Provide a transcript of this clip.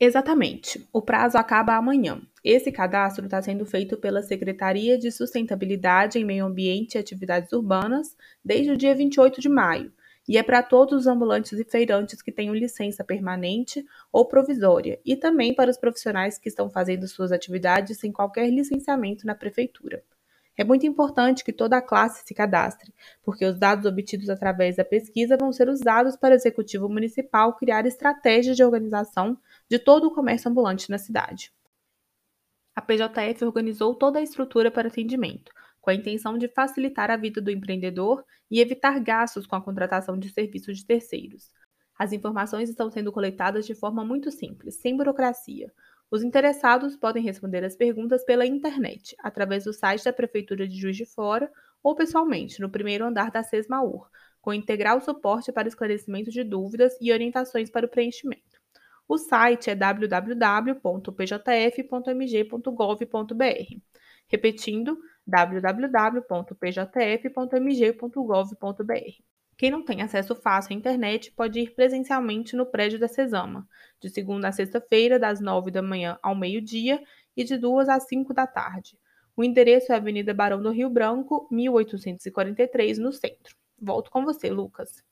Exatamente. O prazo acaba amanhã. Esse cadastro está sendo feito pela Secretaria de Sustentabilidade em Meio Ambiente e Atividades Urbanas desde o dia 28 de maio e é para todos os ambulantes e feirantes que tenham licença permanente ou provisória e também para os profissionais que estão fazendo suas atividades sem qualquer licenciamento na prefeitura. É muito importante que toda a classe se cadastre, porque os dados obtidos através da pesquisa vão ser usados para o Executivo Municipal criar estratégias de organização de todo o comércio ambulante na cidade. A PJF organizou toda a estrutura para atendimento, com a intenção de facilitar a vida do empreendedor e evitar gastos com a contratação de serviços de terceiros. As informações estão sendo coletadas de forma muito simples, sem burocracia. Os interessados podem responder as perguntas pela internet, através do site da Prefeitura de Juiz de Fora ou pessoalmente, no primeiro andar da SESMAUR, com integral suporte para esclarecimento de dúvidas e orientações para o preenchimento. O site é www.pjf.mg.gov.br. Repetindo, www.pjf.mg.gov.br. Quem não tem acesso fácil à internet pode ir presencialmente no prédio da Cesama, de segunda a sexta-feira, das nove da manhã ao meio-dia e de duas às cinco da tarde. O endereço é Avenida Barão do Rio Branco, 1843, no centro. Volto com você, Lucas.